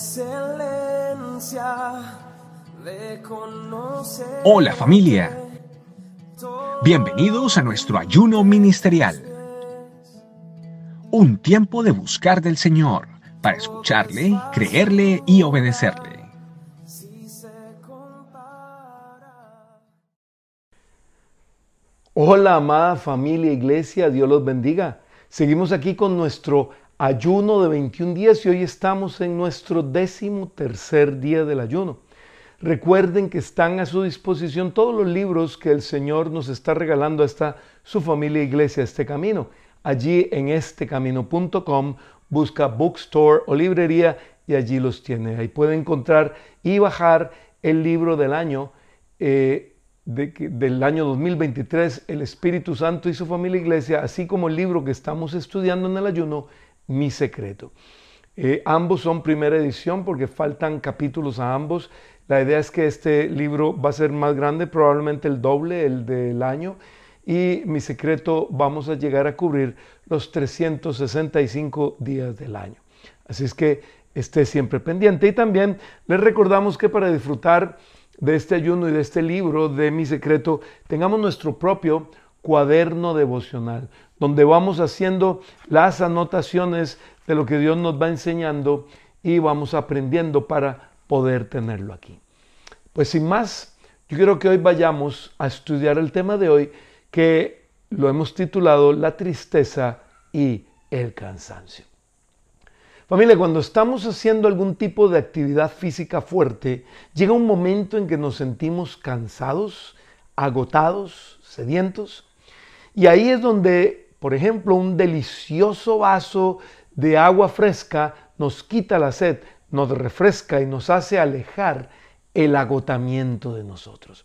excelencia de conocer. Hola familia. Bienvenidos a nuestro ayuno ministerial. Un tiempo de buscar del Señor para escucharle, creerle y obedecerle. Hola amada familia iglesia, Dios los bendiga. Seguimos aquí con nuestro ayuno de 21 días y hoy estamos en nuestro décimo tercer día del ayuno. Recuerden que están a su disposición todos los libros que el Señor nos está regalando hasta su familia iglesia, este camino. Allí en estecamino.com busca bookstore o librería y allí los tiene. Ahí puede encontrar y bajar el libro del año. Eh, del año 2023, el Espíritu Santo y su familia iglesia, así como el libro que estamos estudiando en el ayuno, Mi Secreto. Eh, ambos son primera edición porque faltan capítulos a ambos. La idea es que este libro va a ser más grande, probablemente el doble, el del año. Y Mi Secreto vamos a llegar a cubrir los 365 días del año. Así es que esté siempre pendiente. Y también les recordamos que para disfrutar de este ayuno y de este libro de mi secreto, tengamos nuestro propio cuaderno devocional, donde vamos haciendo las anotaciones de lo que Dios nos va enseñando y vamos aprendiendo para poder tenerlo aquí. Pues sin más, yo quiero que hoy vayamos a estudiar el tema de hoy que lo hemos titulado La tristeza y el cansancio. Familia, cuando estamos haciendo algún tipo de actividad física fuerte, llega un momento en que nos sentimos cansados, agotados, sedientos. Y ahí es donde, por ejemplo, un delicioso vaso de agua fresca nos quita la sed, nos refresca y nos hace alejar el agotamiento de nosotros.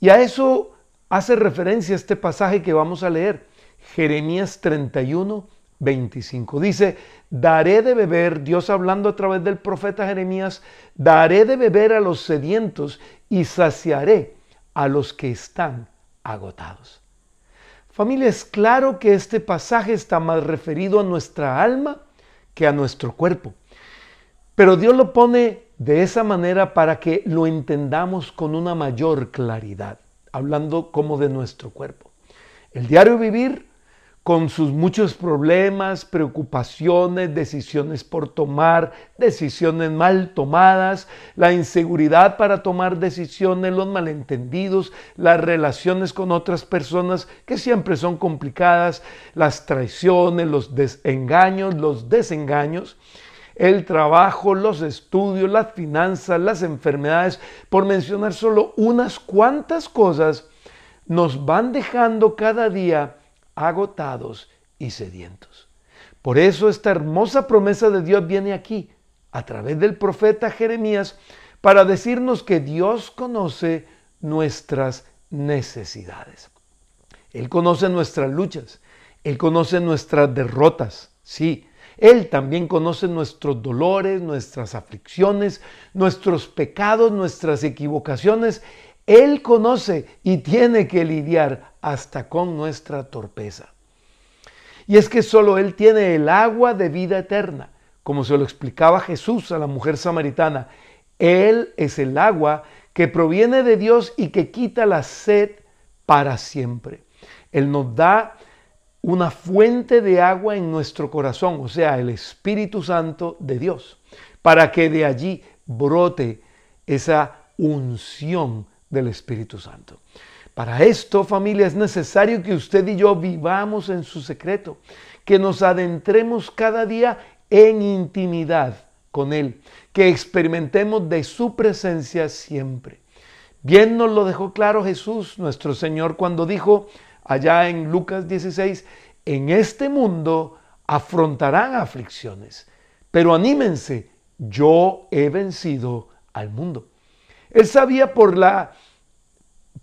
Y a eso hace referencia este pasaje que vamos a leer, Jeremías 31, 25. Dice, daré de beber, Dios hablando a través del profeta Jeremías, daré de beber a los sedientos y saciaré a los que están agotados. Familia, es claro que este pasaje está más referido a nuestra alma que a nuestro cuerpo. Pero Dios lo pone de esa manera para que lo entendamos con una mayor claridad, hablando como de nuestro cuerpo. El diario vivir con sus muchos problemas, preocupaciones, decisiones por tomar, decisiones mal tomadas, la inseguridad para tomar decisiones, los malentendidos, las relaciones con otras personas que siempre son complicadas, las traiciones, los desengaños, los desengaños, el trabajo, los estudios, las finanzas, las enfermedades, por mencionar solo unas cuantas cosas, nos van dejando cada día agotados y sedientos. Por eso esta hermosa promesa de Dios viene aquí, a través del profeta Jeremías, para decirnos que Dios conoce nuestras necesidades. Él conoce nuestras luchas, Él conoce nuestras derrotas, sí. Él también conoce nuestros dolores, nuestras aflicciones, nuestros pecados, nuestras equivocaciones. Él conoce y tiene que lidiar hasta con nuestra torpeza. Y es que solo Él tiene el agua de vida eterna, como se lo explicaba Jesús a la mujer samaritana. Él es el agua que proviene de Dios y que quita la sed para siempre. Él nos da una fuente de agua en nuestro corazón, o sea, el Espíritu Santo de Dios, para que de allí brote esa unción del Espíritu Santo. Para esto, familia, es necesario que usted y yo vivamos en su secreto, que nos adentremos cada día en intimidad con Él, que experimentemos de su presencia siempre. Bien nos lo dejó claro Jesús, nuestro Señor, cuando dijo allá en Lucas 16, en este mundo afrontarán aflicciones, pero anímense, yo he vencido al mundo. Él sabía por la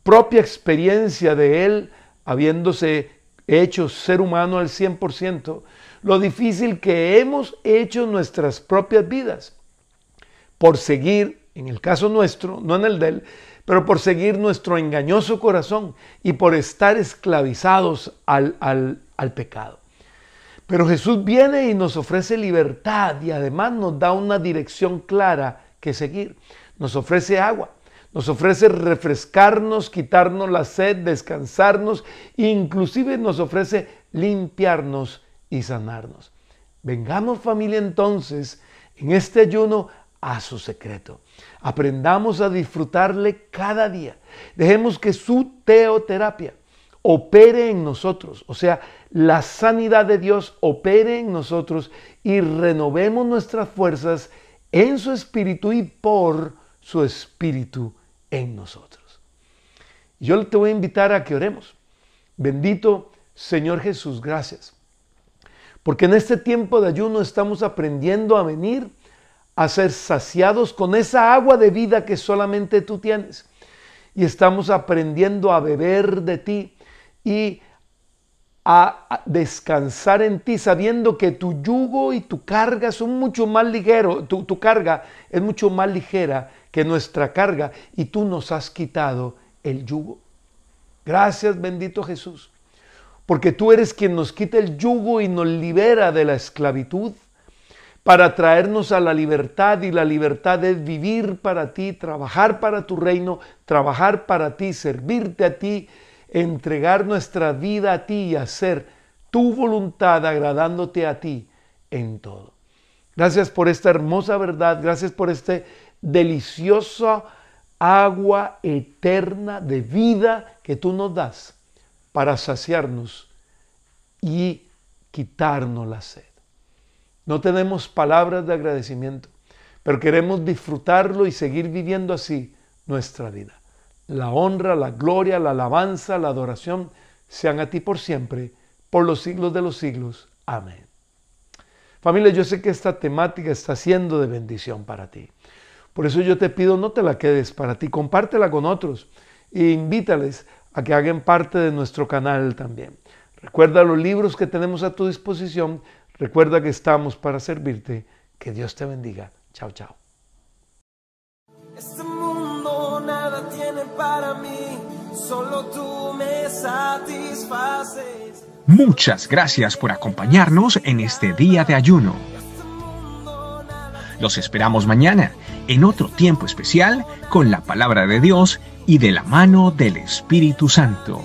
propia experiencia de él, habiéndose hecho ser humano al 100%, lo difícil que hemos hecho nuestras propias vidas por seguir, en el caso nuestro, no en el de él, pero por seguir nuestro engañoso corazón y por estar esclavizados al, al, al pecado. Pero Jesús viene y nos ofrece libertad y además nos da una dirección clara que seguir. Nos ofrece agua, nos ofrece refrescarnos, quitarnos la sed, descansarnos, inclusive nos ofrece limpiarnos y sanarnos. Vengamos familia entonces en este ayuno a su secreto. Aprendamos a disfrutarle cada día. Dejemos que su teoterapia opere en nosotros, o sea, la sanidad de Dios opere en nosotros y renovemos nuestras fuerzas en su espíritu y por su espíritu en nosotros. Yo te voy a invitar a que oremos. Bendito Señor Jesús, gracias. Porque en este tiempo de ayuno estamos aprendiendo a venir a ser saciados con esa agua de vida que solamente tú tienes. Y estamos aprendiendo a beber de ti y a descansar en ti, sabiendo que tu yugo y tu carga son mucho más ligeros, tu, tu carga es mucho más ligera que nuestra carga y tú nos has quitado el yugo. Gracias bendito Jesús, porque tú eres quien nos quita el yugo y nos libera de la esclavitud para traernos a la libertad y la libertad es vivir para ti, trabajar para tu reino, trabajar para ti, servirte a ti, entregar nuestra vida a ti y hacer tu voluntad agradándote a ti en todo. Gracias por esta hermosa verdad, gracias por este deliciosa agua eterna de vida que tú nos das para saciarnos y quitarnos la sed. No tenemos palabras de agradecimiento, pero queremos disfrutarlo y seguir viviendo así nuestra vida. La honra, la gloria, la alabanza, la adoración sean a ti por siempre, por los siglos de los siglos. Amén. Familia, yo sé que esta temática está siendo de bendición para ti. Por eso yo te pido, no te la quedes para ti, compártela con otros e invítales a que hagan parte de nuestro canal también. Recuerda los libros que tenemos a tu disposición Recuerda que estamos para servirte. Que Dios te bendiga. Chao, chao. Este mundo nada tiene para mí, solo tú me satisfaces. Muchas gracias por acompañarnos en este día de ayuno. Los esperamos mañana en otro tiempo especial con la palabra de Dios y de la mano del Espíritu Santo.